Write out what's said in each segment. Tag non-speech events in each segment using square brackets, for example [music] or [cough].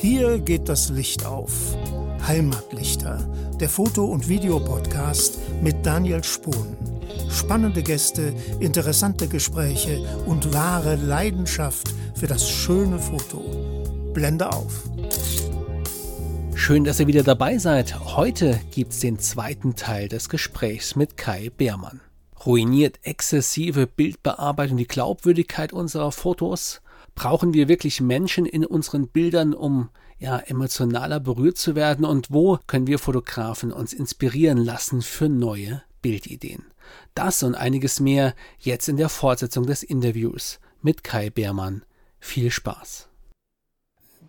Hier geht das Licht auf. Heimatlichter, der Foto- und Videopodcast mit Daniel Spohn. Spannende Gäste, interessante Gespräche und wahre Leidenschaft für das schöne Foto. Blende auf. Schön, dass ihr wieder dabei seid. Heute gibt es den zweiten Teil des Gesprächs mit Kai Beermann. Ruiniert exzessive Bildbearbeitung die Glaubwürdigkeit unserer Fotos? Brauchen wir wirklich Menschen in unseren Bildern, um ja, emotionaler berührt zu werden? Und wo können wir Fotografen uns inspirieren lassen für neue Bildideen? Das und einiges mehr jetzt in der Fortsetzung des Interviews mit Kai Beermann. Viel Spaß!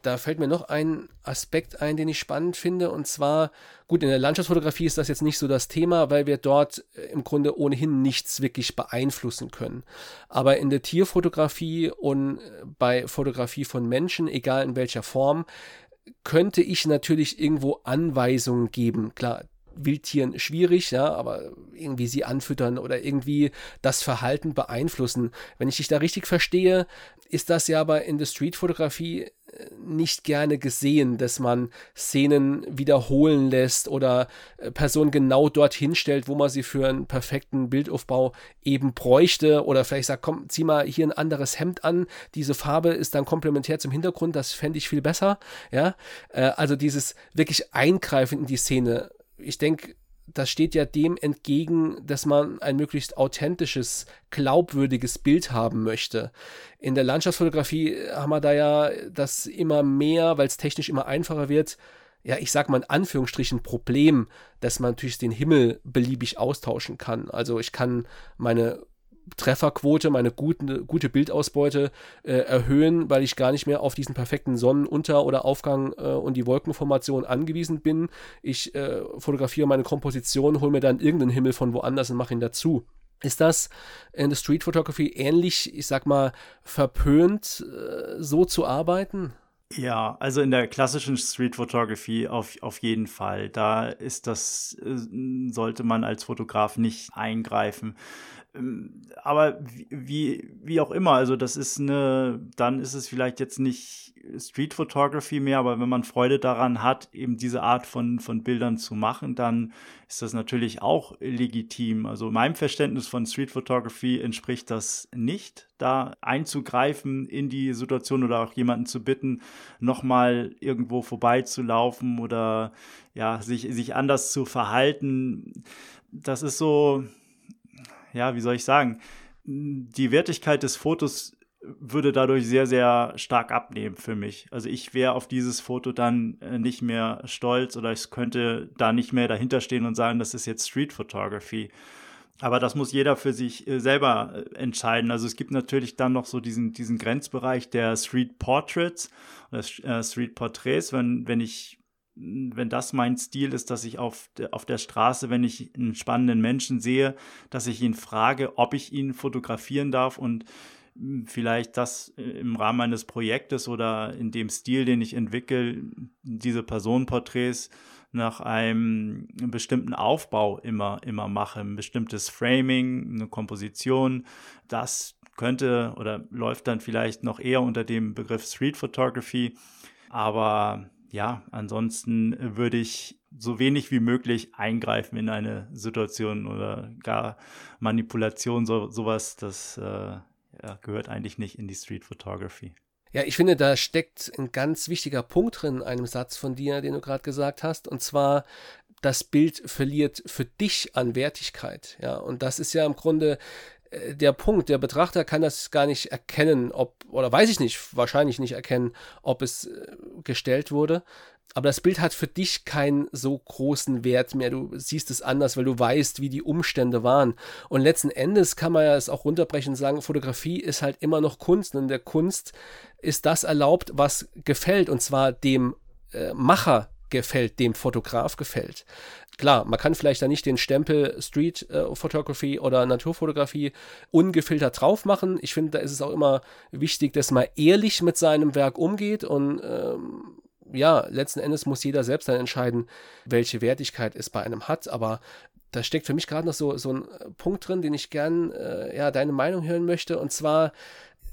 Da fällt mir noch ein Aspekt ein, den ich spannend finde. Und zwar, gut, in der Landschaftsfotografie ist das jetzt nicht so das Thema, weil wir dort äh, im Grunde ohnehin nichts wirklich beeinflussen können. Aber in der Tierfotografie und äh, bei Fotografie von Menschen, egal in welcher Form, könnte ich natürlich irgendwo Anweisungen geben. Klar, Wildtieren schwierig, ja, aber irgendwie sie anfüttern oder irgendwie das Verhalten beeinflussen. Wenn ich dich da richtig verstehe, ist das ja aber in der Streetfotografie äh, nicht gerne gesehen, dass man Szenen wiederholen lässt oder äh, Personen genau dorthin stellt, wo man sie für einen perfekten Bildaufbau eben bräuchte oder vielleicht sagt, komm, zieh mal hier ein anderes Hemd an, diese Farbe ist dann komplementär zum Hintergrund, das fände ich viel besser, ja, äh, also dieses wirklich Eingreifen in die Szene. Ich denke, das steht ja dem entgegen, dass man ein möglichst authentisches, glaubwürdiges Bild haben möchte. In der Landschaftsfotografie haben wir da ja das immer mehr, weil es technisch immer einfacher wird, ja, ich sag mal in Anführungsstrichen Problem, dass man natürlich den Himmel beliebig austauschen kann. Also ich kann meine Trefferquote, meine gute, gute Bildausbeute äh, erhöhen, weil ich gar nicht mehr auf diesen perfekten Sonnenunter- oder Aufgang äh, und die Wolkenformation angewiesen bin. Ich äh, fotografiere meine Komposition, hole mir dann irgendeinen Himmel von woanders und mache ihn dazu. Ist das in der Street Photography ähnlich, ich sag mal, verpönt, äh, so zu arbeiten? Ja, also in der klassischen Street Photography auf, auf jeden Fall. Da ist das, äh, sollte man als Fotograf nicht eingreifen. Ähm, aber wie, wie auch immer, also das ist eine, dann ist es vielleicht jetzt nicht Street Photography mehr, aber wenn man Freude daran hat, eben diese Art von, von Bildern zu machen, dann ist das natürlich auch legitim. Also meinem Verständnis von Street Photography entspricht das nicht, da einzugreifen in die Situation oder auch jemanden zu bitten, nochmal irgendwo vorbeizulaufen oder ja, sich, sich anders zu verhalten. Das ist so, ja, wie soll ich sagen, die Wertigkeit des Fotos würde dadurch sehr, sehr stark abnehmen für mich. Also ich wäre auf dieses Foto dann äh, nicht mehr stolz oder ich könnte da nicht mehr dahinter stehen und sagen, das ist jetzt Street Photography. Aber das muss jeder für sich äh, selber äh, entscheiden. Also es gibt natürlich dann noch so diesen, diesen Grenzbereich der Street Portraits oder Street Portraits, wenn, wenn ich wenn das mein Stil ist, dass ich auf der, auf der Straße, wenn ich einen spannenden Menschen sehe, dass ich ihn frage, ob ich ihn fotografieren darf und hm, vielleicht das äh, im Rahmen eines Projektes oder in dem Stil, den ich entwickle, diese Personenporträts nach einem bestimmten Aufbau immer, immer mache, ein bestimmtes Framing, eine Komposition. Das könnte oder läuft dann vielleicht noch eher unter dem Begriff Street Photography. Aber ja, ansonsten würde ich so wenig wie möglich eingreifen in eine Situation oder gar Manipulation, so, sowas, das äh, ja, gehört eigentlich nicht in die Street Photography. Ja, ich finde, da steckt ein ganz wichtiger Punkt drin in einem Satz von dir, den du gerade gesagt hast, und zwar, das Bild verliert für dich an Wertigkeit. Ja, und das ist ja im Grunde äh, der Punkt, der Betrachter kann das gar nicht erkennen, ob, oder weiß ich nicht, wahrscheinlich nicht erkennen, ob es äh, gestellt wurde. Aber das Bild hat für dich keinen so großen Wert mehr. Du siehst es anders, weil du weißt, wie die Umstände waren. Und letzten Endes kann man ja es auch runterbrechen und sagen, Fotografie ist halt immer noch Kunst. Und in der Kunst ist das erlaubt, was gefällt. Und zwar dem äh, Macher gefällt, dem Fotograf gefällt. Klar, man kann vielleicht da nicht den Stempel Street äh, Photography oder Naturfotografie ungefiltert drauf machen. Ich finde, da ist es auch immer wichtig, dass man ehrlich mit seinem Werk umgeht und ähm, ja, letzten Endes muss jeder selbst dann entscheiden, welche Wertigkeit es bei einem hat. Aber da steckt für mich gerade noch so, so ein Punkt drin, den ich gern äh, ja, deine Meinung hören möchte. Und zwar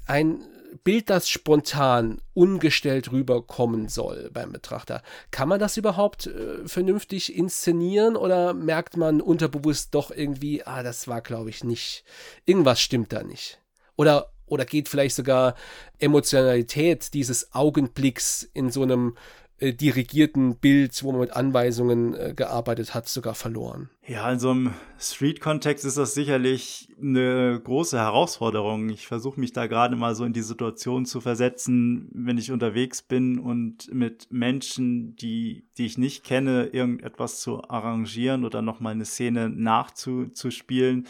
ein Bild, das spontan, ungestellt rüberkommen soll beim Betrachter. Kann man das überhaupt äh, vernünftig inszenieren oder merkt man unterbewusst doch irgendwie, ah, das war, glaube ich, nicht, irgendwas stimmt da nicht? Oder, oder geht vielleicht sogar Emotionalität dieses Augenblicks in so einem äh, dirigierten Bild, wo man mit Anweisungen äh, gearbeitet hat, sogar verloren. Ja, in so einem Street-Kontext ist das sicherlich eine große Herausforderung. Ich versuche mich da gerade mal so in die Situation zu versetzen, wenn ich unterwegs bin und mit Menschen, die, die ich nicht kenne, irgendetwas zu arrangieren oder nochmal eine Szene nachzuspielen.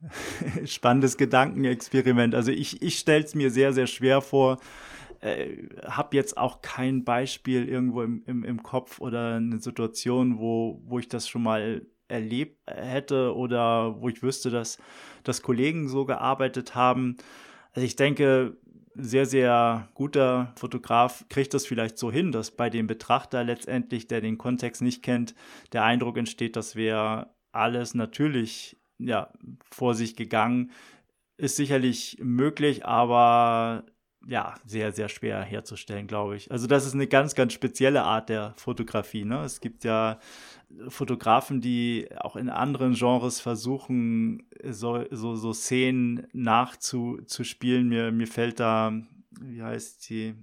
[laughs] Spannendes Gedankenexperiment. Also ich, ich stelle es mir sehr, sehr schwer vor, äh, habe jetzt auch kein Beispiel irgendwo im, im, im Kopf oder eine Situation, wo, wo ich das schon mal erlebt hätte oder wo ich wüsste, dass, dass Kollegen so gearbeitet haben. Also ich denke, sehr, sehr guter Fotograf kriegt das vielleicht so hin, dass bei dem Betrachter letztendlich, der den Kontext nicht kennt, der Eindruck entsteht, das wäre alles natürlich ja, vor sich gegangen. Ist sicherlich möglich, aber ja, sehr, sehr schwer herzustellen, glaube ich. Also das ist eine ganz, ganz spezielle Art der Fotografie. Ne? Es gibt ja Fotografen, die auch in anderen Genres versuchen, so, so, so Szenen nachzuspielen. Mir, mir fällt da, wie heißt die,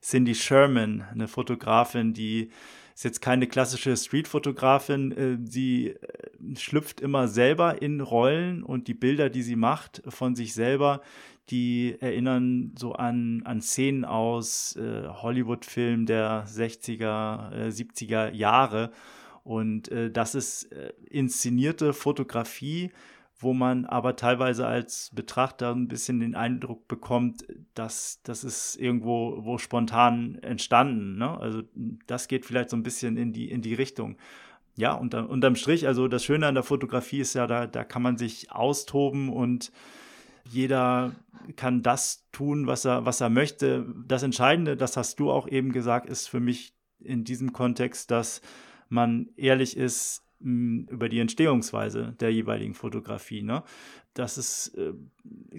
Cindy Sherman, eine Fotografin, die ist jetzt keine klassische Street-Fotografin. Äh, sie äh, schlüpft immer selber in Rollen und die Bilder, die sie macht von sich selber, die erinnern so an, an Szenen aus äh, Hollywood-Filmen der 60er, äh, 70er Jahre. Und äh, das ist äh, inszenierte Fotografie, wo man aber teilweise als Betrachter ein bisschen den Eindruck bekommt, dass das ist irgendwo wo spontan entstanden. Ne? Also das geht vielleicht so ein bisschen in die, in die Richtung. Ja, unter, unterm Strich, also das Schöne an der Fotografie ist ja, da, da kann man sich austoben und jeder kann das tun, was er, was er möchte. Das Entscheidende, das hast du auch eben gesagt, ist für mich in diesem Kontext, dass man ehrlich ist mh, hm, über die Entstehungsweise der jeweiligen Fotografie. Ne? Das ist, äh,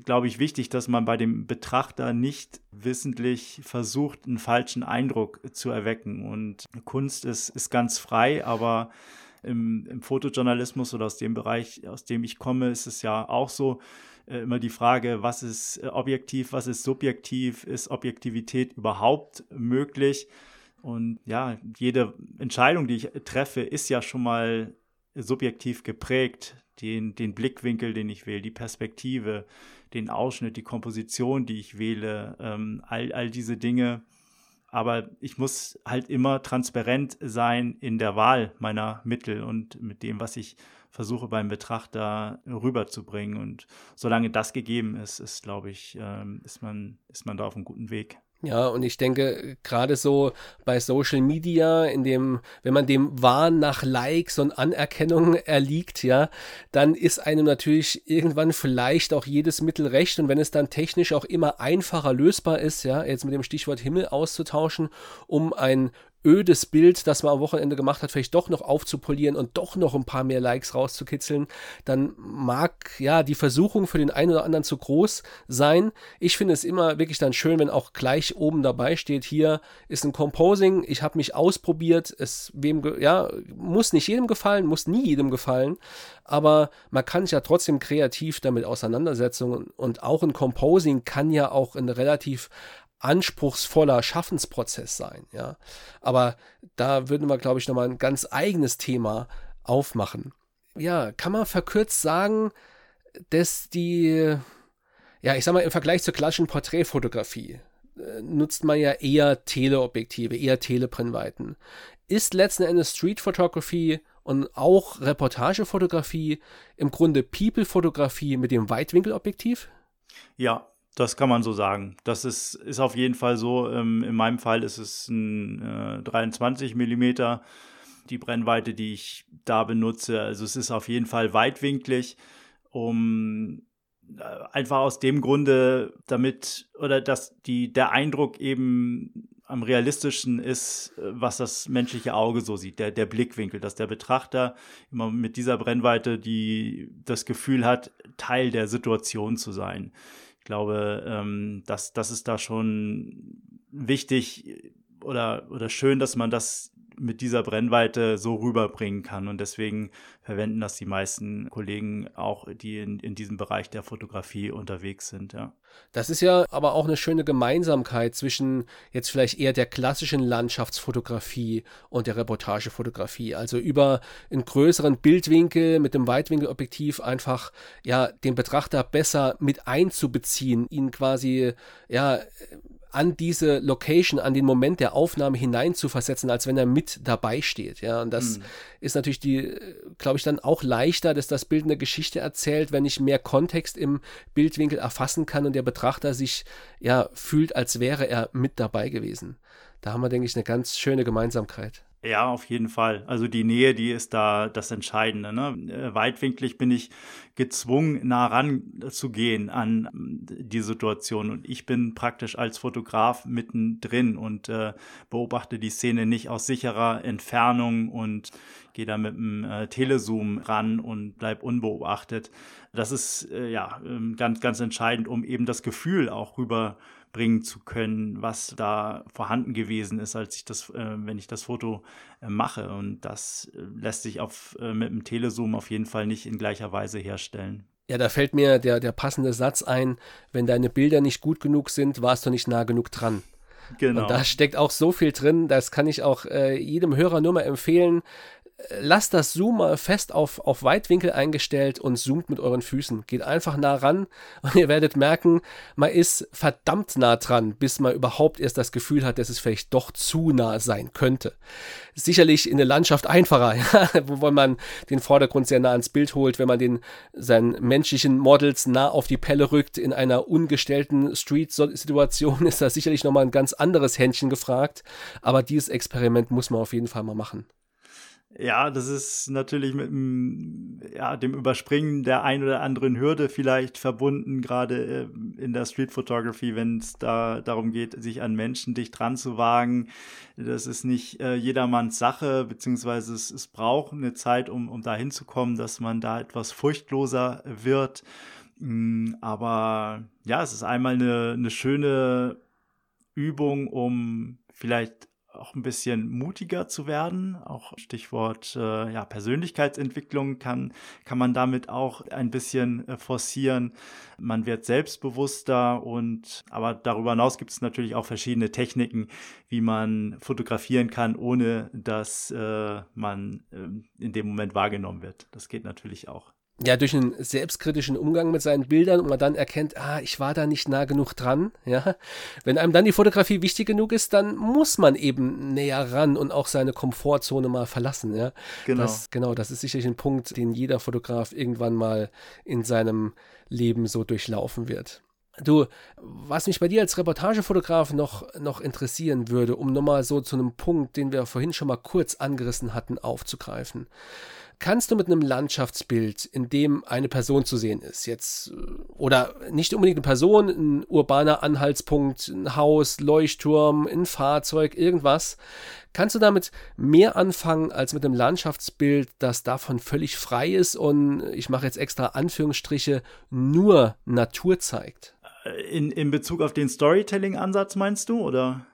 glaube ich, wichtig, dass man bei dem Betrachter nicht wissentlich versucht, einen falschen Eindruck zu erwecken. Und Kunst ist, ist ganz frei, aber im, im Fotojournalismus oder aus dem Bereich, aus dem ich komme, ist es ja auch so, immer die Frage, was ist äh, objektiv, was ist subjektiv, ist Objektivität überhaupt möglich? Und ja, jede Entscheidung, die ich treffe, ist ja schon mal subjektiv geprägt. Den, den Blickwinkel, den ich wähle, die Perspektive, den Ausschnitt, die Komposition, die ich wähle, ähm, all, all diese Dinge. Aber ich muss halt immer transparent sein in der Wahl meiner Mittel und mit dem, was ich versuche beim Betrachter rüberzubringen. Und solange das gegeben ist, ist, glaube ich, ähm, ist, man, ist man da auf einem guten Weg. Ja, und ich denke, gerade so bei Social Media, in dem, wenn man dem Wahn nach Likes und Anerkennung [laughs] erliegt, ja, dann ist einem natürlich irgendwann vielleicht auch jedes Mittel recht. Und wenn es dann technisch auch immer einfacher lösbar ist, ja, jetzt mit dem Stichwort Himmel auszutauschen, um ein ödes Bild, das man am Wochenende gemacht hat, vielleicht doch noch aufzupolieren und doch noch ein paar mehr Likes rauszukitzeln, dann mag ja die Versuchung für den einen oder anderen zu groß sein. Ich finde es immer wirklich dann schön, wenn auch gleich oben dabei steht, hier ist ein Composing, ich habe mich ausprobiert, es wem ja, muss nicht jedem gefallen, muss nie jedem gefallen, aber man kann sich ja trotzdem kreativ damit auseinandersetzen und auch ein Composing kann ja auch ein relativ anspruchsvoller Schaffensprozess sein, ja. Aber da würden wir, glaube ich, nochmal ein ganz eigenes Thema aufmachen. Ja, kann man verkürzt sagen, dass die, ja, ich sag mal, im Vergleich zur klassischen Porträtfotografie äh, nutzt man ja eher Teleobjektive, eher Telebrennweiten. Ist letzten Endes Street Photography und auch Reportagefotografie im Grunde People-Fotografie mit dem Weitwinkelobjektiv? Ja, das kann man so sagen. Das ist, ist auf jeden Fall so. Ähm, in meinem Fall ist es ein äh, 23 Millimeter, die Brennweite, die ich da benutze. Also es ist auf jeden Fall weitwinklig, um äh, einfach aus dem Grunde, damit oder dass die, der Eindruck eben am realistischsten ist, äh, was das menschliche Auge so sieht, der, der Blickwinkel, dass der Betrachter immer mit dieser Brennweite die, das Gefühl hat, Teil der Situation zu sein glaube, ähm, das, das ist da schon wichtig oder, oder schön, dass man das mit dieser Brennweite so rüberbringen kann. Und deswegen verwenden das die meisten Kollegen auch, die in, in diesem Bereich der Fotografie unterwegs sind, ja. Das ist ja aber auch eine schöne Gemeinsamkeit zwischen jetzt vielleicht eher der klassischen Landschaftsfotografie und der Reportagefotografie. Also über einen größeren Bildwinkel mit dem Weitwinkelobjektiv einfach ja den Betrachter besser mit einzubeziehen, ihn quasi ja an diese Location, an den Moment der Aufnahme hineinzuversetzen, als wenn er mit dabei steht. Ja, und das mhm. ist natürlich die, glaube ich, dann auch leichter, dass das Bild eine Geschichte erzählt, wenn ich mehr Kontext im Bildwinkel erfassen kann und der Betrachter sich ja fühlt, als wäre er mit dabei gewesen. Da haben wir, denke ich, eine ganz schöne Gemeinsamkeit. Ja, auf jeden Fall. Also die Nähe, die ist da das Entscheidende. Ne? Äh, weitwinklig bin ich gezwungen, nah ran zu gehen an die Situation. Und ich bin praktisch als Fotograf mittendrin und äh, beobachte die Szene nicht aus sicherer Entfernung und gehe da mit dem äh, Telezoom ran und bleib unbeobachtet. Das ist äh, ja ähm, ganz, ganz entscheidend, um eben das Gefühl auch rüber bringen zu können, was da vorhanden gewesen ist, als ich das, äh, wenn ich das Foto äh, mache. Und das äh, lässt sich auf, äh, mit dem Telezoom auf jeden Fall nicht in gleicher Weise herstellen. Ja, da fällt mir der, der passende Satz ein, wenn deine Bilder nicht gut genug sind, warst du nicht nah genug dran. Genau. Und da steckt auch so viel drin, das kann ich auch äh, jedem Hörer nur mal empfehlen lasst das Zoom mal fest auf, auf Weitwinkel eingestellt und zoomt mit euren Füßen. Geht einfach nah ran [laughs] und ihr werdet merken, man ist verdammt nah dran, bis man überhaupt erst das Gefühl hat, dass es vielleicht doch zu nah sein könnte. Sicherlich in der Landschaft einfacher, [laughs] ja, wo man den Vordergrund sehr nah ans Bild holt, wenn man den seinen menschlichen Models nah auf die Pelle rückt. In einer ungestellten Street-Situation [laughs] ist da sicherlich nochmal ein ganz anderes Händchen gefragt. Aber dieses Experiment muss man auf jeden Fall mal machen. Ja, das ist natürlich mit dem, ja, dem Überspringen der ein oder anderen Hürde vielleicht verbunden, gerade äh, in der Street Photography, wenn es da darum geht, sich an Menschen dicht dran zu wagen. Das ist nicht äh, jedermanns Sache, beziehungsweise es, es braucht eine Zeit, um, um da hinzukommen, dass man da etwas furchtloser wird. Mm, aber ja, es ist einmal eine, eine schöne Übung, um vielleicht auch ein bisschen mutiger zu werden. Auch Stichwort äh, ja, Persönlichkeitsentwicklung kann, kann man damit auch ein bisschen äh, forcieren. Man wird selbstbewusster und aber darüber hinaus gibt es natürlich auch verschiedene Techniken, wie man fotografieren kann, ohne dass äh, man äh, in dem Moment wahrgenommen wird. Das geht natürlich auch ja, durch einen selbstkritischen Umgang mit seinen Bildern und man dann erkennt, ah, ich war da nicht nah genug dran, ja. Wenn einem dann die Fotografie wichtig genug ist, dann muss man eben näher ran und auch seine Komfortzone mal verlassen, ja. Genau. Das, genau, das ist sicherlich ein Punkt, den jeder Fotograf irgendwann mal in seinem Leben so durchlaufen wird. Du, was mich bei dir als Reportagefotograf noch, noch interessieren würde, um nochmal so zu einem Punkt, den wir vorhin schon mal kurz angerissen hatten, aufzugreifen kannst du mit einem Landschaftsbild, in dem eine Person zu sehen ist, jetzt, oder nicht unbedingt eine Person, ein urbaner Anhaltspunkt, ein Haus, Leuchtturm, ein Fahrzeug, irgendwas, kannst du damit mehr anfangen als mit einem Landschaftsbild, das davon völlig frei ist und ich mache jetzt extra Anführungsstriche nur Natur zeigt? In, in Bezug auf den Storytelling-Ansatz meinst du, oder?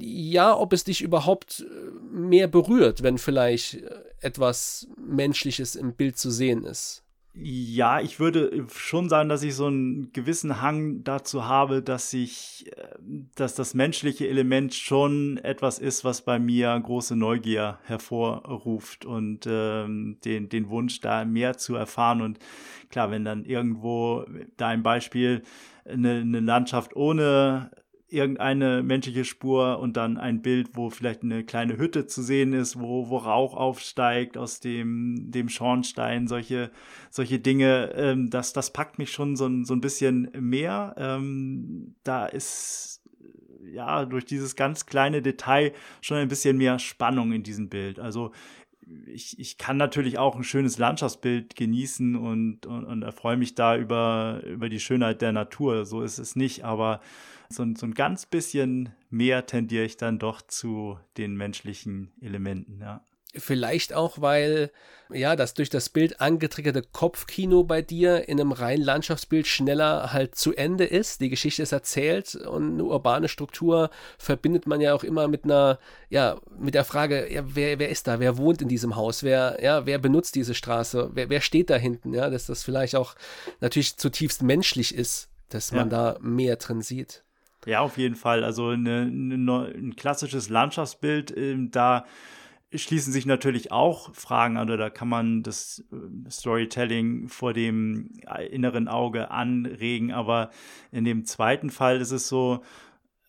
Ja, ob es dich überhaupt mehr berührt, wenn vielleicht etwas Menschliches im Bild zu sehen ist. Ja, ich würde schon sagen, dass ich so einen gewissen Hang dazu habe, dass ich, äh, dass das menschliche Element schon etwas ist, was bei mir große Neugier hervorruft und ähm, den, den Wunsch, da mehr zu erfahren. Und klar, wenn dann irgendwo, da ein Beispiel, eine, eine Landschaft ohne irgendeine menschliche Spur und dann ein Bild, wo vielleicht eine kleine Hütte zu sehen ist, wo, wo Rauch aufsteigt aus dem, dem Schornstein, solche, solche Dinge, ähm, das, das packt mich schon so, ein so ein bisschen mehr. Ähm, da ist ja durch dieses ganz kleine Detail schon ein bisschen mehr Spannung in diesem Bild. Also ich, ich kann natürlich auch ein schönes Landschaftsbild genießen und, und, und erfreue mich da über, über die Schönheit der Natur. So ist es nicht, aber so, so ein ganz bisschen mehr tendiere ich dann doch zu den menschlichen Elementen, ja. Vielleicht auch, weil ja, das durch das Bild angetriggerte Kopfkino bei dir in einem reinen Landschaftsbild schneller halt zu Ende ist. Die Geschichte ist erzählt und eine urbane Struktur verbindet man ja auch immer mit einer, ja, mit der Frage, ja, wer, wer ist da? Wer wohnt in diesem Haus? Wer, ja, wer benutzt diese Straße? Wer, wer steht da hinten? Ja, dass das vielleicht auch natürlich zutiefst menschlich ist, dass man ja. da mehr drin sieht. Ja, auf jeden Fall. Also eine, eine, ein klassisches Landschaftsbild, äh, da schließen sich natürlich auch Fragen an, oder da kann man das äh, Storytelling vor dem inneren Auge anregen, aber in dem zweiten Fall ist es so,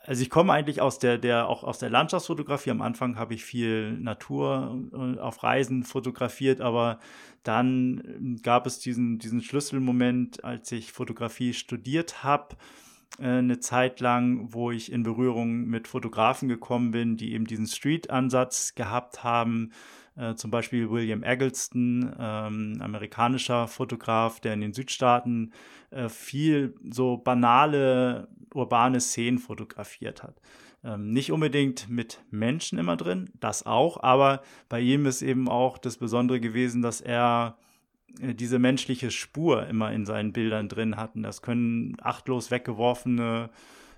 also ich komme eigentlich aus der, der, auch aus der Landschaftsfotografie. Am Anfang habe ich viel Natur auf Reisen fotografiert, aber dann gab es diesen, diesen Schlüsselmoment, als ich Fotografie studiert habe äh, eine Zeit lang, wo ich in Berührung mit Fotografen gekommen bin, die eben diesen Street-Ansatz gehabt haben. Äh, zum Beispiel William Eggleston, ähm, amerikanischer Fotograf, der in den Südstaaten äh, viel so banale urbane Szenen fotografiert hat. Ähm, nicht unbedingt mit Menschen immer drin, das auch, aber bei ihm ist eben auch das Besondere gewesen, dass er äh, diese menschliche Spur immer in seinen Bildern drin hatten. Das können achtlos weggeworfene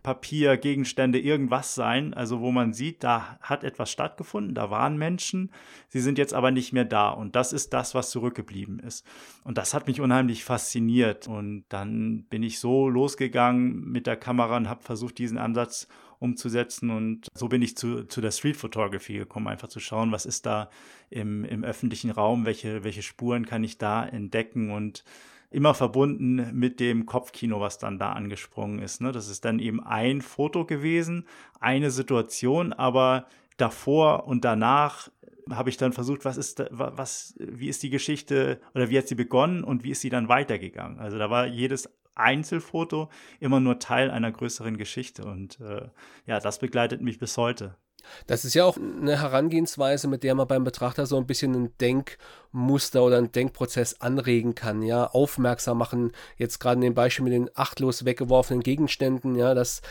Papier, Gegenstände, irgendwas sein, also wo man sieht, da hat etwas stattgefunden, da waren Menschen, sie sind jetzt aber nicht mehr da und das ist das, was zurückgeblieben ist. Und das hat mich unheimlich fasziniert und dann bin ich so losgegangen mit der Kamera und habe versucht, diesen Ansatz umzusetzen. Und so bin ich zu, zu der Street Photography gekommen, einfach zu schauen, was ist da im, im öffentlichen Raum, welche, welche Spuren kann ich da entdecken und immer verbunden mit dem Kopfkino, was dann da angesprungen ist. Ne? Das ist dann eben ein Foto gewesen, eine Situation, aber davor und danach habe ich dann versucht, was ist, was, wie ist die Geschichte oder wie hat sie begonnen und wie ist sie dann weitergegangen. Also da war jedes Einzelfoto immer nur Teil einer größeren Geschichte. Und äh, ja, das begleitet mich bis heute. Das ist ja auch eine Herangehensweise, mit der man beim Betrachter so ein bisschen ein Denkmuster oder einen Denkprozess anregen kann, ja, aufmerksam machen. Jetzt gerade in dem Beispiel mit den achtlos weggeworfenen Gegenständen, ja, dass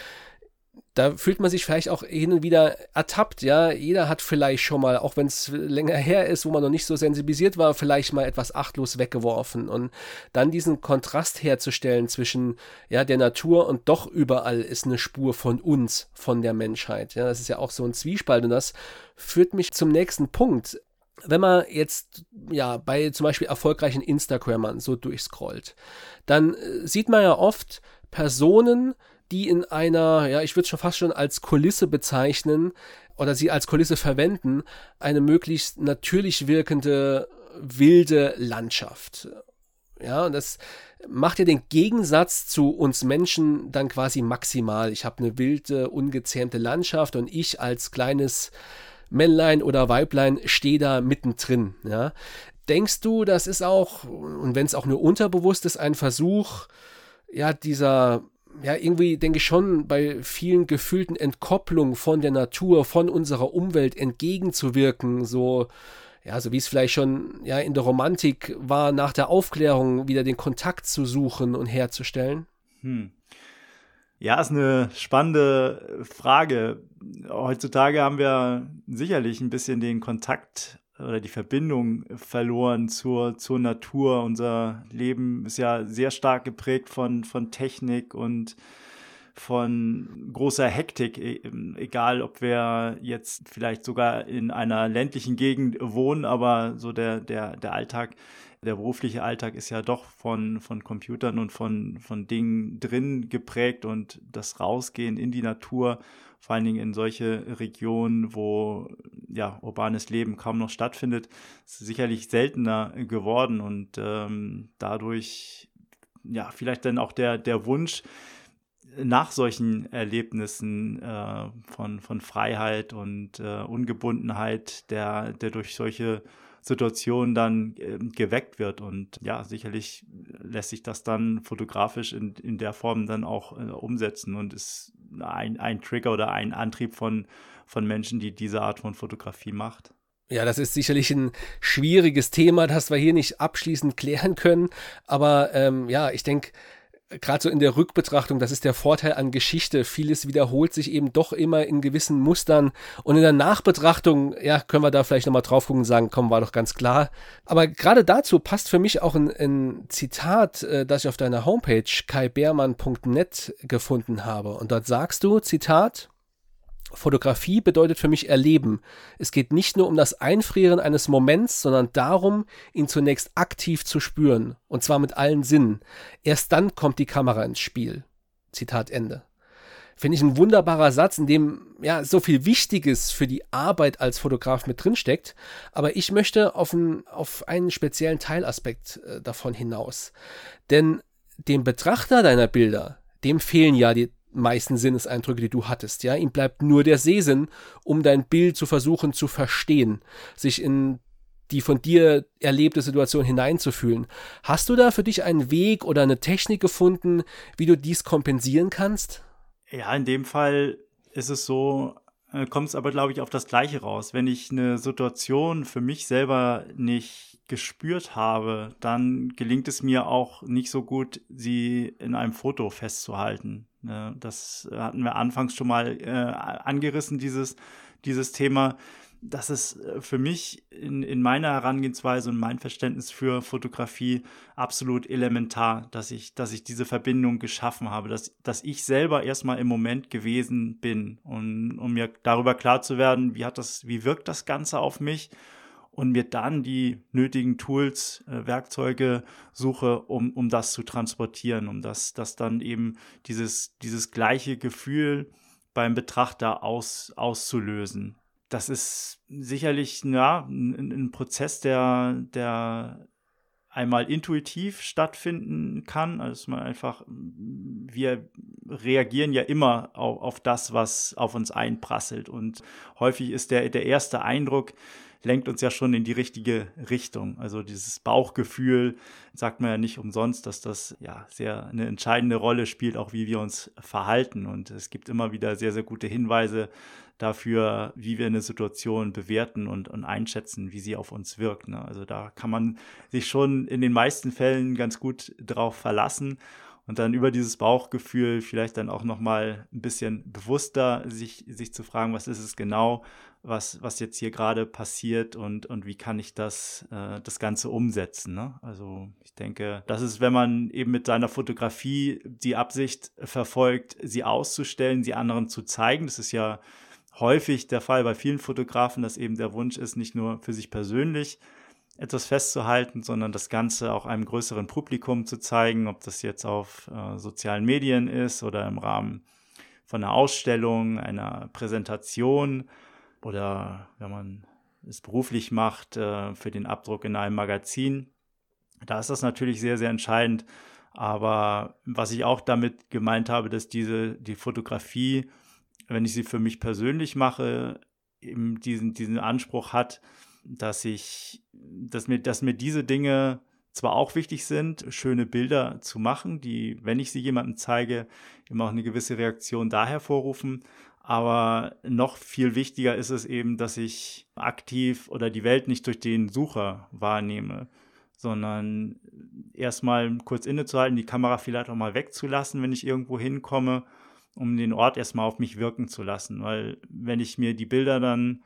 da fühlt man sich vielleicht auch hin und wieder ertappt, ja. Jeder hat vielleicht schon mal, auch wenn es länger her ist, wo man noch nicht so sensibilisiert war, vielleicht mal etwas achtlos weggeworfen. Und dann diesen Kontrast herzustellen zwischen, ja, der Natur und doch überall ist eine Spur von uns, von der Menschheit. Ja, das ist ja auch so ein Zwiespalt und das führt mich zum nächsten Punkt wenn man jetzt ja bei zum Beispiel erfolgreichen Instagrammern so durchscrollt, dann äh, sieht man ja oft Personen, die in einer, ja, ich würde es schon fast schon als Kulisse bezeichnen oder sie als Kulisse verwenden, eine möglichst natürlich wirkende wilde Landschaft. Ja, und das macht ja den Gegensatz zu uns Menschen dann quasi maximal. Ich habe eine wilde, ungezähmte Landschaft und ich als kleines Männlein oder Weiblein stehe da mittendrin. Ja. Denkst du, das ist auch, und wenn es auch nur unterbewusst ist, ein Versuch, ja, dieser ja, irgendwie denke ich schon bei vielen gefühlten Entkopplungen von der Natur, von unserer Umwelt entgegenzuwirken, so, ja, so wie es vielleicht schon ja in der Romantik war, nach der Aufklärung wieder den Kontakt zu suchen und herzustellen? Hm. Ja, ist eine spannende Frage. Heutzutage haben wir sicherlich ein bisschen den Kontakt oder die Verbindung verloren zur, zur Natur. Unser Leben ist ja sehr stark geprägt von, von Technik und von großer Hektik, e, egal ob wir jetzt vielleicht sogar in einer ländlichen Gegend wohnen, aber so der, der, der Alltag, der berufliche Alltag ist ja doch von, von Computern und von, von Dingen drin geprägt und das Rausgehen in die Natur vor allen Dingen in solche Regionen, wo ja urbanes Leben kaum noch stattfindet, ist sicherlich seltener geworden und ähm, dadurch ja vielleicht dann auch der, der Wunsch, nach solchen Erlebnissen äh, von, von Freiheit und äh, Ungebundenheit, der, der durch solche Situationen dann äh, geweckt wird. Und ja, sicherlich lässt sich das dann fotografisch in, in der Form dann auch äh, umsetzen und ist ein, ein Trigger oder ein Antrieb von, von Menschen, die diese Art von Fotografie macht. Ja, das ist sicherlich ein schwieriges Thema, das wir hier nicht abschließend klären können. Aber ähm, ja, ich denke, gerade so in der Rückbetrachtung, das ist der Vorteil an Geschichte. Vieles wiederholt sich eben doch immer in gewissen Mustern. Und in der Nachbetrachtung, ja, können wir da vielleicht nochmal drauf gucken und sagen, komm, war doch ganz klar. Aber gerade dazu passt für mich auch ein, ein Zitat, äh, das ich auf deiner Homepage kaibermann.net gefunden habe. Und dort sagst du, Zitat, Fotografie bedeutet für mich Erleben. Es geht nicht nur um das Einfrieren eines Moments, sondern darum, ihn zunächst aktiv zu spüren, und zwar mit allen Sinnen. Erst dann kommt die Kamera ins Spiel. Zitat Ende. Finde ich ein wunderbarer Satz, in dem ja so viel Wichtiges für die Arbeit als Fotograf mit drinsteckt. Aber ich möchte auf, ein, auf einen speziellen Teilaspekt äh, davon hinaus. Denn dem Betrachter deiner Bilder, dem fehlen ja die meisten Sinneseindrücke, die du hattest. Ja, ihm bleibt nur der Sehsinn, um dein Bild zu versuchen zu verstehen, sich in die von dir erlebte Situation hineinzufühlen. Hast du da für dich einen Weg oder eine Technik gefunden, wie du dies kompensieren kannst? Ja, in dem Fall ist es so, äh, kommt es aber, glaube ich, auf das Gleiche raus. Wenn ich eine Situation für mich selber nicht gespürt habe, dann gelingt es mir auch nicht so gut, sie in einem Foto festzuhalten. Ne? Das hatten wir anfangs schon mal äh, angerissen, dieses, dieses Thema. Das ist äh, für mich in, in meiner Herangehensweise und mein Verständnis für Fotografie absolut elementar, dass ich, dass ich diese Verbindung geschaffen habe, dass, dass ich selber erstmal im Moment gewesen bin und um mir darüber klar zu werden, wie hat das, wie wirkt das Ganze auf mich und mir dann die nötigen Tools, äh, Werkzeuge suche, um, um das zu transportieren, um das, das dann eben dieses, dieses gleiche Gefühl beim Betrachter aus, auszulösen. Das ist sicherlich ja, ein, ein Prozess, der, der einmal intuitiv stattfinden kann, also man einfach, wir reagieren ja immer auf, auf das, was auf uns einprasselt und häufig ist der, der erste Eindruck, lenkt uns ja schon in die richtige Richtung. Also dieses Bauchgefühl sagt man ja nicht umsonst, dass das ja sehr eine entscheidende Rolle spielt, auch wie wir uns verhalten. Und es gibt immer wieder sehr, sehr gute Hinweise dafür, wie wir eine Situation bewerten und, und einschätzen, wie sie auf uns wirkt. Ne? Also da kann man sich schon in den meisten Fällen ganz gut drauf verlassen und dann über dieses Bauchgefühl vielleicht dann auch nochmal ein bisschen bewusster sich, sich zu fragen, was ist es genau, was, was jetzt hier gerade passiert und, und wie kann ich das, äh, das Ganze umsetzen. Ne? Also ich denke, das ist, wenn man eben mit seiner Fotografie die Absicht verfolgt, sie auszustellen, sie anderen zu zeigen. Das ist ja häufig der Fall bei vielen Fotografen, dass eben der Wunsch ist, nicht nur für sich persönlich etwas festzuhalten, sondern das Ganze auch einem größeren Publikum zu zeigen, ob das jetzt auf äh, sozialen Medien ist oder im Rahmen von einer Ausstellung, einer Präsentation oder wenn man es beruflich macht, äh, für den Abdruck in einem Magazin. Da ist das natürlich sehr, sehr entscheidend. Aber was ich auch damit gemeint habe, dass diese, die Fotografie, wenn ich sie für mich persönlich mache, eben diesen, diesen Anspruch hat, dass ich, dass mir, dass mir diese Dinge zwar auch wichtig sind, schöne Bilder zu machen, die, wenn ich sie jemandem zeige, immer auch eine gewisse Reaktion da hervorrufen, aber noch viel wichtiger ist es eben, dass ich aktiv oder die Welt nicht durch den Sucher wahrnehme, sondern erstmal kurz innezuhalten, die Kamera vielleicht auch mal wegzulassen, wenn ich irgendwo hinkomme, um den Ort erstmal auf mich wirken zu lassen. Weil wenn ich mir die Bilder dann,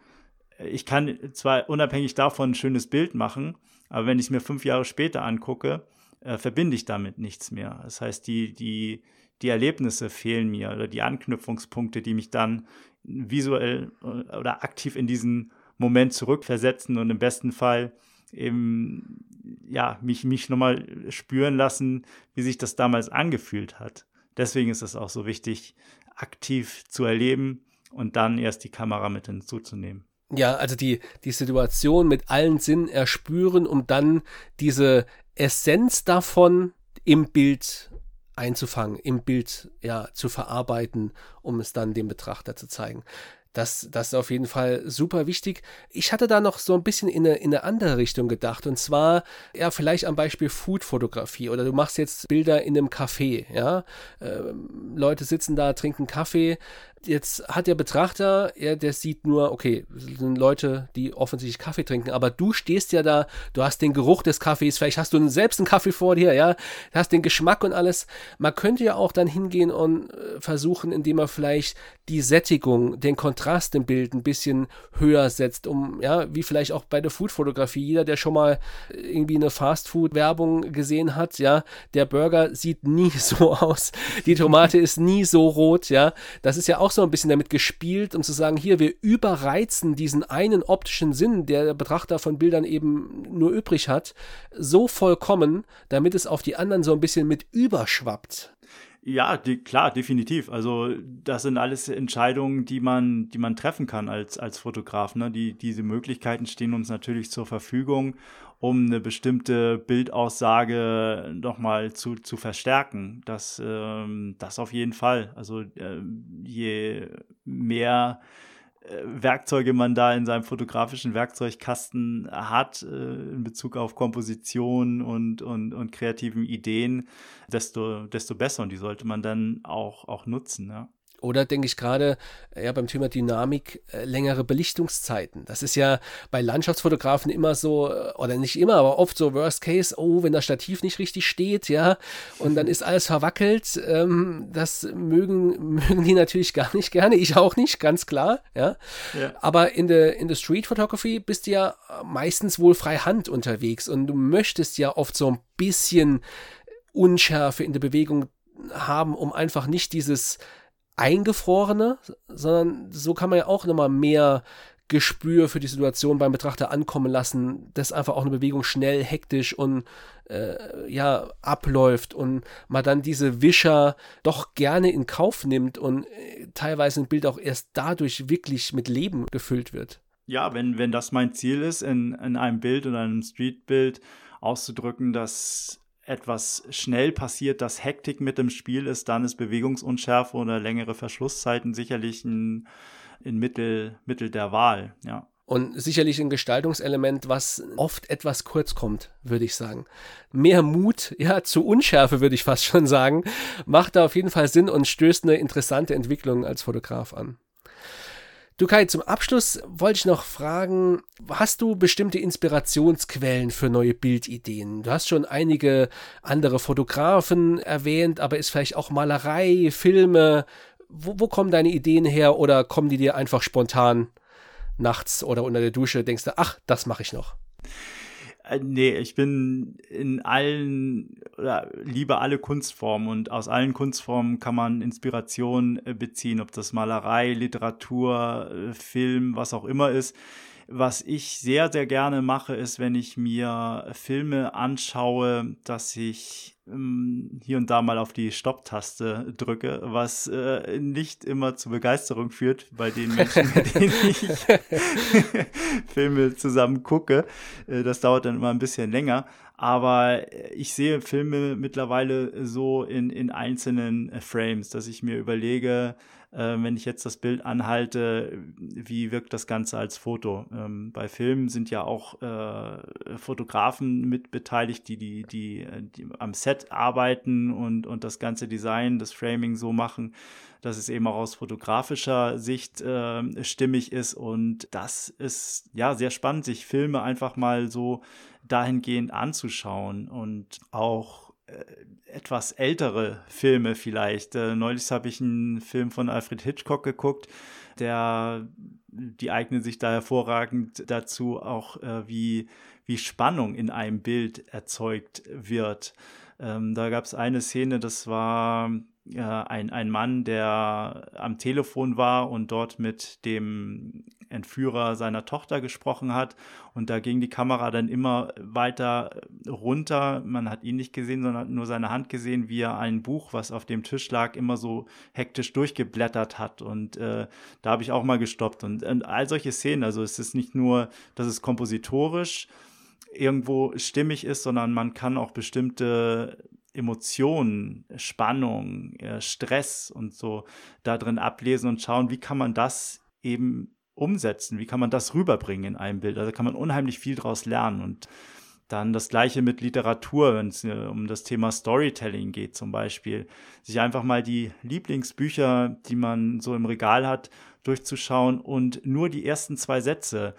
ich kann zwar unabhängig davon ein schönes Bild machen, aber wenn ich es mir fünf Jahre später angucke, äh, verbinde ich damit nichts mehr. Das heißt, die, die, die Erlebnisse fehlen mir oder die Anknüpfungspunkte, die mich dann visuell äh, oder aktiv in diesen Moment zurückversetzen und im besten Fall eben ja, mich, mich nochmal spüren lassen, wie sich das damals angefühlt hat. Deswegen ist es auch so wichtig, aktiv zu erleben und dann erst die Kamera mit hinzuzunehmen. Ja, also die, die Situation mit allen Sinnen erspüren, um dann diese Essenz davon im Bild einzufangen, im Bild ja zu verarbeiten, um es dann dem Betrachter zu zeigen. Das, das ist auf jeden Fall super wichtig. Ich hatte da noch so ein bisschen in eine, in eine andere Richtung gedacht. Und zwar, ja, vielleicht am Beispiel Food-Fotografie. Oder du machst jetzt Bilder in einem Café, ja. Ähm, Leute sitzen da, trinken Kaffee. Jetzt hat der Betrachter, er, der sieht nur, okay, sind Leute, die offensichtlich Kaffee trinken, aber du stehst ja da, du hast den Geruch des Kaffees, vielleicht hast du selbst einen Kaffee vor dir, ja, hast den Geschmack und alles. Man könnte ja auch dann hingehen und äh, versuchen, indem man vielleicht die Sättigung, den Kontrast im Bild ein bisschen höher setzt, um, ja, wie vielleicht auch bei der Foodfotografie, jeder, der schon mal irgendwie eine Fastfood-Werbung gesehen hat, ja, der Burger sieht nie [laughs] so aus, die Tomate ist nie so rot, ja, das ist ja auch so ein bisschen damit gespielt, um zu sagen, hier, wir überreizen diesen einen optischen Sinn, der der Betrachter von Bildern eben nur übrig hat, so vollkommen, damit es auf die anderen so ein bisschen mit überschwappt. Ja, die, klar, definitiv. Also das sind alles Entscheidungen, die man, die man treffen kann als, als Fotograf. Ne? Die, diese Möglichkeiten stehen uns natürlich zur Verfügung, um eine bestimmte Bildaussage nochmal zu, zu verstärken. Das, ähm, das auf jeden Fall. Also äh, je mehr äh, Werkzeuge man da in seinem fotografischen Werkzeugkasten hat äh, in Bezug auf Komposition und, und, und kreativen Ideen, desto, desto besser. Und die sollte man dann auch, auch nutzen. Ja. Oder denke ich gerade ja, beim Thema Dynamik äh, längere Belichtungszeiten. Das ist ja bei Landschaftsfotografen immer so, äh, oder nicht immer, aber oft so Worst Case, oh, wenn das Stativ nicht richtig steht, ja, und dann ist alles verwackelt. Ähm, das mögen, [laughs] mögen die natürlich gar nicht gerne, ich auch nicht, ganz klar, ja. ja. Aber in der, in der Street Photography bist du ja meistens wohl frei Hand unterwegs und du möchtest ja oft so ein bisschen Unschärfe in der Bewegung haben, um einfach nicht dieses eingefrorene, sondern so kann man ja auch nochmal mehr Gespür für die Situation beim Betrachter ankommen lassen, dass einfach auch eine Bewegung schnell, hektisch und äh, ja abläuft und man dann diese Wischer doch gerne in Kauf nimmt und äh, teilweise ein Bild auch erst dadurch wirklich mit Leben gefüllt wird. Ja, wenn, wenn das mein Ziel ist, in, in einem Bild oder einem Streetbild auszudrücken, dass etwas schnell passiert, dass Hektik mit im Spiel ist, dann ist Bewegungsunschärfe oder längere Verschlusszeiten sicherlich ein, ein Mittel, Mittel der Wahl, ja. Und sicherlich ein Gestaltungselement, was oft etwas kurz kommt, würde ich sagen. Mehr Mut, ja, zu Unschärfe, würde ich fast schon sagen, macht da auf jeden Fall Sinn und stößt eine interessante Entwicklung als Fotograf an. Du Kai, zum Abschluss wollte ich noch fragen, hast du bestimmte Inspirationsquellen für neue Bildideen? Du hast schon einige andere Fotografen erwähnt, aber ist vielleicht auch Malerei, Filme? Wo, wo kommen deine Ideen her oder kommen die dir einfach spontan nachts oder unter der Dusche? Denkst du, ach, das mache ich noch? Äh, nee, ich bin in allen oder liebe alle Kunstformen und aus allen Kunstformen kann man Inspiration äh, beziehen, ob das Malerei, Literatur, äh, Film, was auch immer ist. Was ich sehr, sehr gerne mache, ist, wenn ich mir Filme anschaue, dass ich ähm, hier und da mal auf die Stopptaste drücke, was äh, nicht immer zu Begeisterung führt bei den Menschen, mit denen ich [laughs] Filme zusammen gucke. Äh, das dauert dann immer ein bisschen länger. Aber ich sehe Filme mittlerweile so in, in einzelnen äh, Frames, dass ich mir überlege, äh, wenn ich jetzt das Bild anhalte, wie wirkt das Ganze als Foto? Ähm, bei Filmen sind ja auch äh, Fotografen mit beteiligt, die, die, die, die, am Set arbeiten und, und das ganze Design, das Framing so machen, dass es eben auch aus fotografischer Sicht äh, stimmig ist. Und das ist ja sehr spannend, sich Filme einfach mal so dahingehend anzuschauen und auch äh, etwas ältere Filme vielleicht. Äh, neulich habe ich einen Film von Alfred Hitchcock geguckt, der die eignen sich da hervorragend dazu, auch äh, wie, wie Spannung in einem Bild erzeugt wird. Ähm, da gab es eine Szene, das war äh, ein, ein Mann, der am Telefon war und dort mit dem Entführer seiner Tochter gesprochen hat. Und da ging die Kamera dann immer weiter runter. Man hat ihn nicht gesehen, sondern nur seine Hand gesehen, wie er ein Buch, was auf dem Tisch lag, immer so hektisch durchgeblättert hat. Und äh, da habe ich auch mal gestoppt. Und, und all solche Szenen, also es ist nicht nur, dass es kompositorisch irgendwo stimmig ist, sondern man kann auch bestimmte Emotionen, Spannung, Stress und so da drin ablesen und schauen, wie kann man das eben umsetzen, wie kann man das rüberbringen in einem Bild. Also kann man unheimlich viel daraus lernen und Dann das gleiche mit Literatur, wenn es um das Thema Storytelling geht zum Beispiel. Sich einfach mal die Lieblingsbücher, die man so im Regal hat, durchzuschauen und nur die ersten zwei Sätze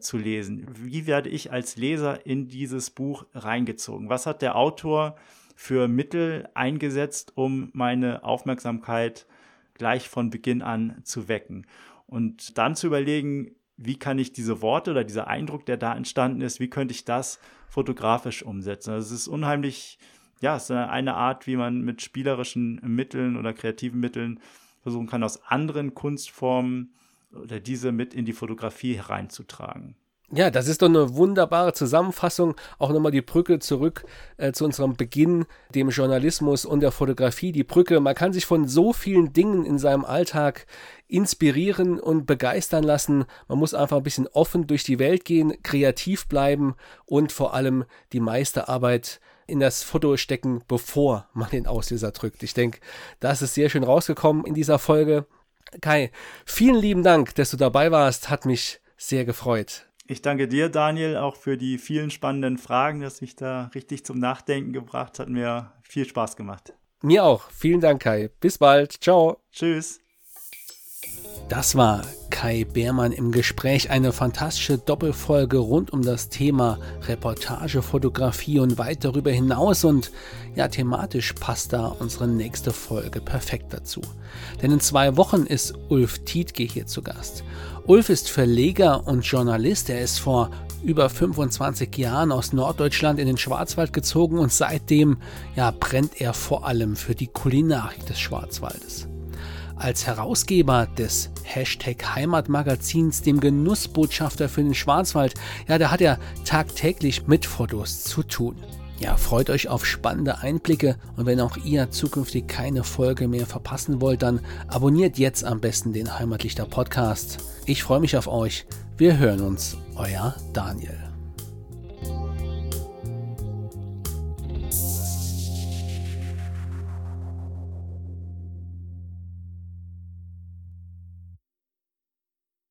zu lesen. Wie werde ich als Leser in dieses Buch reingezogen? Was hat der Autor für Mittel eingesetzt, um meine Aufmerksamkeit gleich von Beginn an zu wecken? Und dann zu überlegen, wie kann ich diese Worte oder dieser Eindruck, der da entstanden ist, wie könnte ich das fotografisch umsetzen? Also es ist unheimlich, ja, es ist eine Art, wie man mit spielerischen Mitteln oder kreativen Mitteln versuchen kann, aus anderen Kunstformen oder diese mit in die Fotografie hereinzutragen. Ja, das ist doch eine wunderbare Zusammenfassung. Auch nochmal die Brücke zurück äh, zu unserem Beginn, dem Journalismus und der Fotografie. Die Brücke, man kann sich von so vielen Dingen in seinem Alltag inspirieren und begeistern lassen. Man muss einfach ein bisschen offen durch die Welt gehen, kreativ bleiben und vor allem die meiste Arbeit in das Foto stecken, bevor man den Auslöser drückt. Ich denke, das ist sehr schön rausgekommen in dieser Folge. Kai, vielen lieben Dank, dass du dabei warst. Hat mich sehr gefreut. Ich danke dir, Daniel, auch für die vielen spannenden Fragen, dass mich da richtig zum Nachdenken gebracht hat. Mir viel Spaß gemacht. Mir auch. Vielen Dank, Kai. Bis bald. Ciao. Tschüss. Das war Kai Beermann im Gespräch. Eine fantastische Doppelfolge rund um das Thema Reportage, Fotografie und weit darüber hinaus. Und ja, thematisch passt da unsere nächste Folge perfekt dazu. Denn in zwei Wochen ist Ulf Tietke hier zu Gast. Ulf ist Verleger und Journalist. Er ist vor über 25 Jahren aus Norddeutschland in den Schwarzwald gezogen und seitdem ja, brennt er vor allem für die Kulinarik des Schwarzwaldes. Als Herausgeber des Hashtag Heimatmagazins, dem Genussbotschafter für den Schwarzwald, ja, da hat er tagtäglich mit Fotos zu tun. Ja, freut euch auf spannende Einblicke und wenn auch ihr zukünftig keine Folge mehr verpassen wollt, dann abonniert jetzt am besten den Heimatlichter Podcast. Ich freue mich auf euch. Wir hören uns. Euer Daniel.